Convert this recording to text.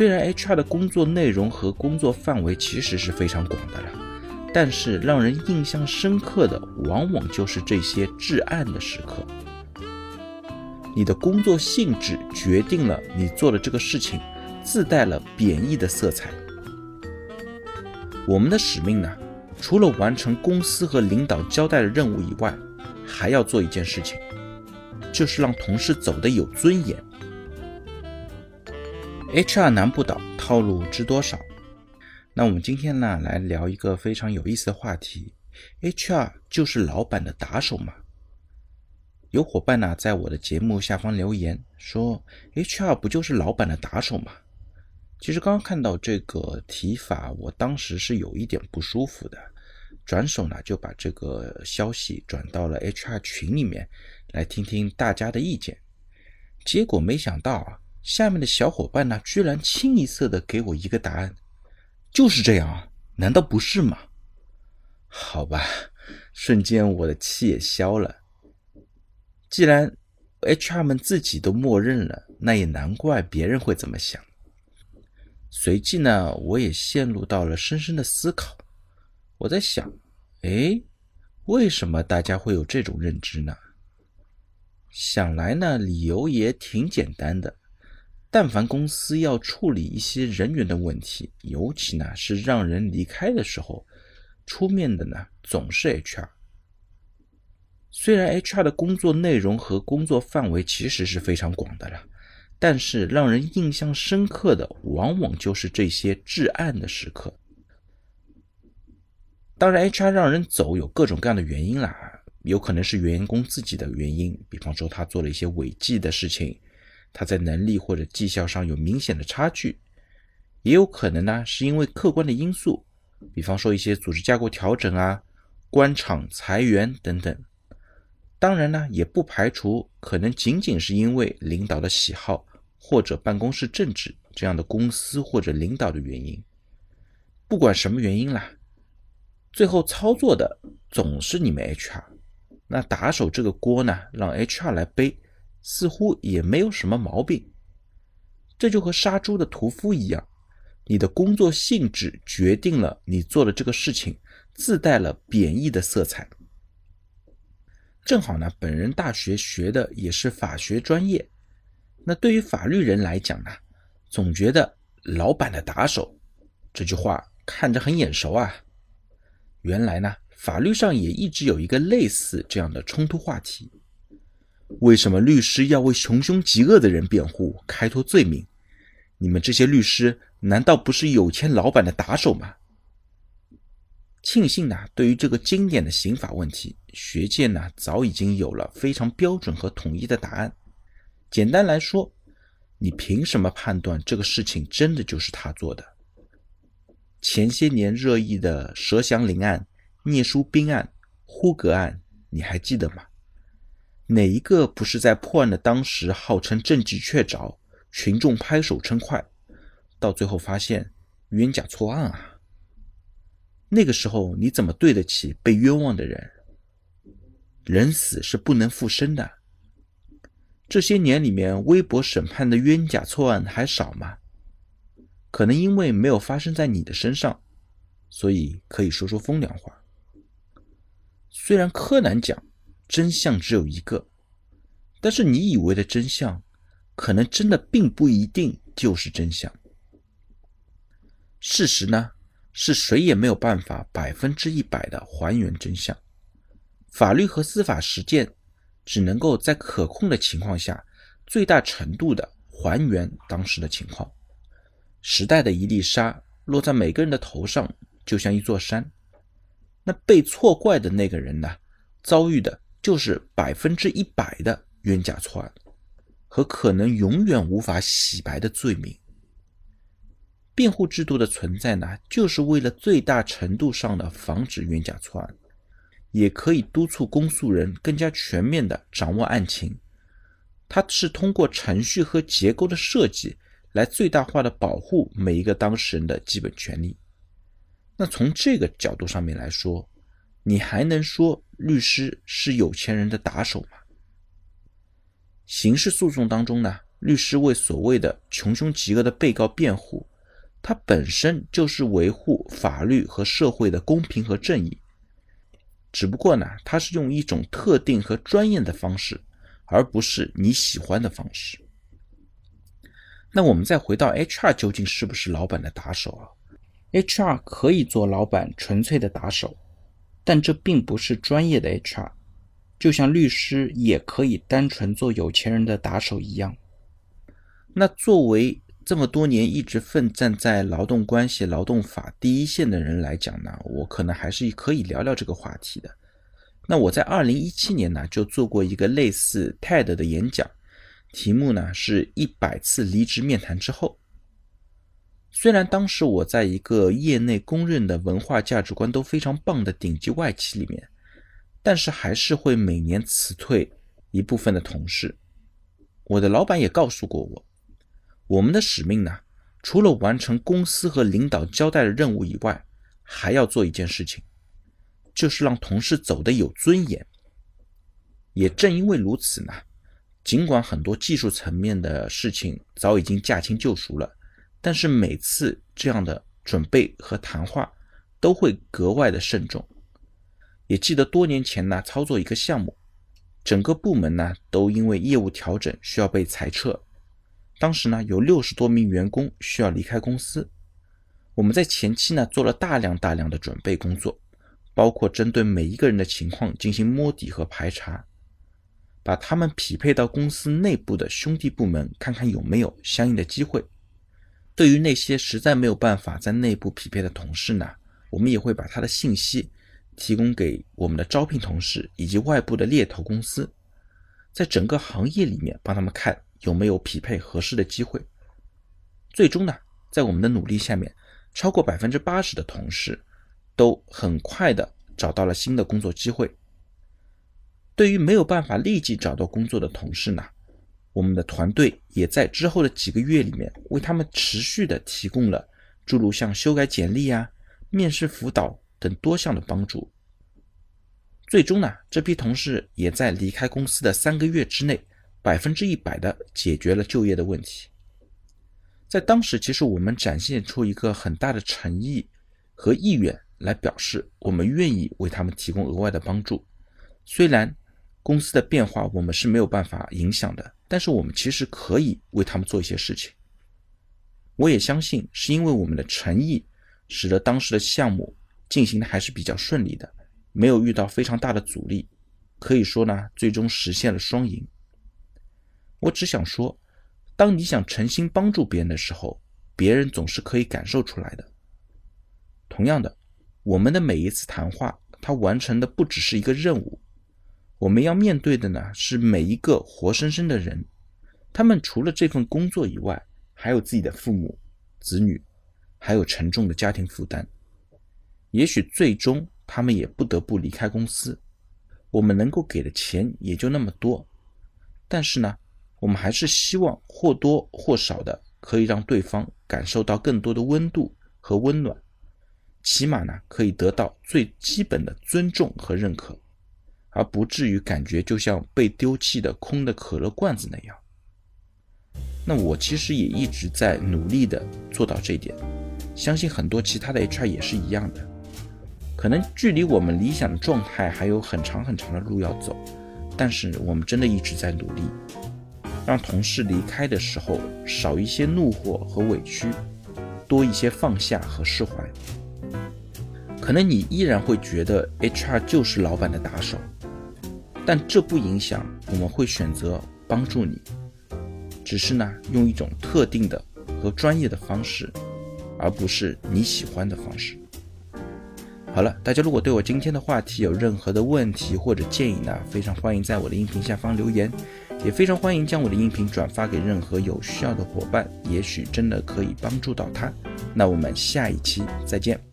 虽然 HR 的工作内容和工作范围其实是非常广的了，但是让人印象深刻的往往就是这些至暗的时刻。你的工作性质决定了你做的这个事情自带了贬义的色彩。我们的使命呢，除了完成公司和领导交代的任务以外，还要做一件事情，就是让同事走得有尊严。HR 难不倒，套路知多少？那我们今天呢，来聊一个非常有意思的话题：HR 就是老板的打手吗？有伙伴呢，在我的节目下方留言说：“HR 不就是老板的打手吗？”其实刚刚看到这个提法，我当时是有一点不舒服的，转手呢就把这个消息转到了 HR 群里面，来听听大家的意见。结果没想到啊，下面的小伙伴呢，居然清一色的给我一个答案，就是这样啊？难道不是吗？好吧，瞬间我的气也消了。既然 HR 们自己都默认了，那也难怪别人会怎么想。随即呢，我也陷入到了深深的思考。我在想，哎，为什么大家会有这种认知呢？想来呢，理由也挺简单的。但凡公司要处理一些人员的问题，尤其呢是让人离开的时候，出面的呢总是 HR。虽然 HR 的工作内容和工作范围其实是非常广的了，但是让人印象深刻的往往就是这些至暗的时刻。当然，HR 让人走有各种各样的原因啦，有可能是员工自己的原因，比方说他做了一些违纪的事情，他在能力或者绩效上有明显的差距；也有可能呢是因为客观的因素，比方说一些组织架构调整啊、官场裁员等等。当然呢，也不排除可能仅仅是因为领导的喜好或者办公室政治这样的公司或者领导的原因。不管什么原因啦，最后操作的总是你们 HR。那打手这个锅呢，让 HR 来背，似乎也没有什么毛病。这就和杀猪的屠夫一样，你的工作性质决定了你做的这个事情自带了贬义的色彩。正好呢，本人大学学的也是法学专业。那对于法律人来讲呢，总觉得“老板的打手”这句话看着很眼熟啊。原来呢，法律上也一直有一个类似这样的冲突话题：为什么律师要为穷凶极恶的人辩护、开脱罪名？你们这些律师难道不是有钱老板的打手吗？庆幸呢，对于这个经典的刑法问题，学界呢早已经有了非常标准和统一的答案。简单来说，你凭什么判断这个事情真的就是他做的？前些年热议的佘祥林案、聂书斌案、呼格案，你还记得吗？哪一个不是在破案的当时号称证据确凿，群众拍手称快，到最后发现冤假错案啊？那个时候你怎么对得起被冤枉的人？人死是不能复生的。这些年里面，微博审判的冤假错案还少吗？可能因为没有发生在你的身上，所以可以说说风凉话。虽然柯南讲真相只有一个，但是你以为的真相，可能真的并不一定就是真相。事实呢？是谁也没有办法百分之一百的还原真相，法律和司法实践只能够在可控的情况下，最大程度的还原当时的情况。时代的一粒沙落在每个人的头上，就像一座山。那被错怪的那个人呢，遭遇的就是百分之一百的冤假错案，和可能永远无法洗白的罪名。辩护制度的存在呢，就是为了最大程度上的防止冤假错案，也可以督促公诉人更加全面的掌握案情。它是通过程序和结构的设计，来最大化的保护每一个当事人的基本权利。那从这个角度上面来说，你还能说律师是有钱人的打手吗？刑事诉讼当中呢，律师为所谓的穷凶极恶的被告辩护，他本身就是维护法律和社会的公平和正义。只不过呢，他是用一种特定和专业的方式，而不是你喜欢的方式。那我们再回到 HR 究竟是不是老板的打手啊？HR 可以做老板纯粹的打手，但这并不是专业的 HR，就像律师也可以单纯做有钱人的打手一样。那作为这么多年一直奋战在劳动关系、劳动法第一线的人来讲呢，我可能还是可以聊聊这个话题的。那我在二零一七年呢就做过一个类似 TED 的演讲，题目呢是一百次离职面谈之后。虽然当时我在一个业内公认的文化价值观都非常棒的顶级外企里面，但是还是会每年辞退一部分的同事。我的老板也告诉过我。我们的使命呢，除了完成公司和领导交代的任务以外，还要做一件事情，就是让同事走得有尊严。也正因为如此呢，尽管很多技术层面的事情早已经驾轻就熟了，但是每次这样的准备和谈话都会格外的慎重。也记得多年前呢，操作一个项目，整个部门呢都因为业务调整需要被裁撤。当时呢，有六十多名员工需要离开公司。我们在前期呢做了大量大量的准备工作，包括针对每一个人的情况进行摸底和排查，把他们匹配到公司内部的兄弟部门，看看有没有相应的机会。对于那些实在没有办法在内部匹配的同事呢，我们也会把他的信息提供给我们的招聘同事以及外部的猎头公司，在整个行业里面帮他们看。有没有匹配合适的机会？最终呢，在我们的努力下面，超过百分之八十的同事都很快的找到了新的工作机会。对于没有办法立即找到工作的同事呢，我们的团队也在之后的几个月里面为他们持续的提供了诸如像修改简历啊、面试辅导等多项的帮助。最终呢，这批同事也在离开公司的三个月之内。百分之一百的解决了就业的问题。在当时，其实我们展现出一个很大的诚意和意愿，来表示我们愿意为他们提供额外的帮助。虽然公司的变化我们是没有办法影响的，但是我们其实可以为他们做一些事情。我也相信，是因为我们的诚意，使得当时的项目进行的还是比较顺利的，没有遇到非常大的阻力。可以说呢，最终实现了双赢。我只想说，当你想诚心帮助别人的时候，别人总是可以感受出来的。同样的，我们的每一次谈话，它完成的不只是一个任务，我们要面对的呢是每一个活生生的人，他们除了这份工作以外，还有自己的父母、子女，还有沉重的家庭负担。也许最终他们也不得不离开公司，我们能够给的钱也就那么多，但是呢。我们还是希望或多或少的可以让对方感受到更多的温度和温暖，起码呢可以得到最基本的尊重和认可，而不至于感觉就像被丢弃的空的可乐罐子那样。那我其实也一直在努力的做到这一点，相信很多其他的 HR 也是一样的。可能距离我们理想的状态还有很长很长的路要走，但是我们真的一直在努力。让同事离开的时候少一些怒火和委屈，多一些放下和释怀。可能你依然会觉得 HR 就是老板的打手，但这不影响我们会选择帮助你，只是呢用一种特定的和专业的方式，而不是你喜欢的方式。好了，大家如果对我今天的话题有任何的问题或者建议呢，非常欢迎在我的音频下方留言。也非常欢迎将我的音频转发给任何有需要的伙伴，也许真的可以帮助到他。那我们下一期再见。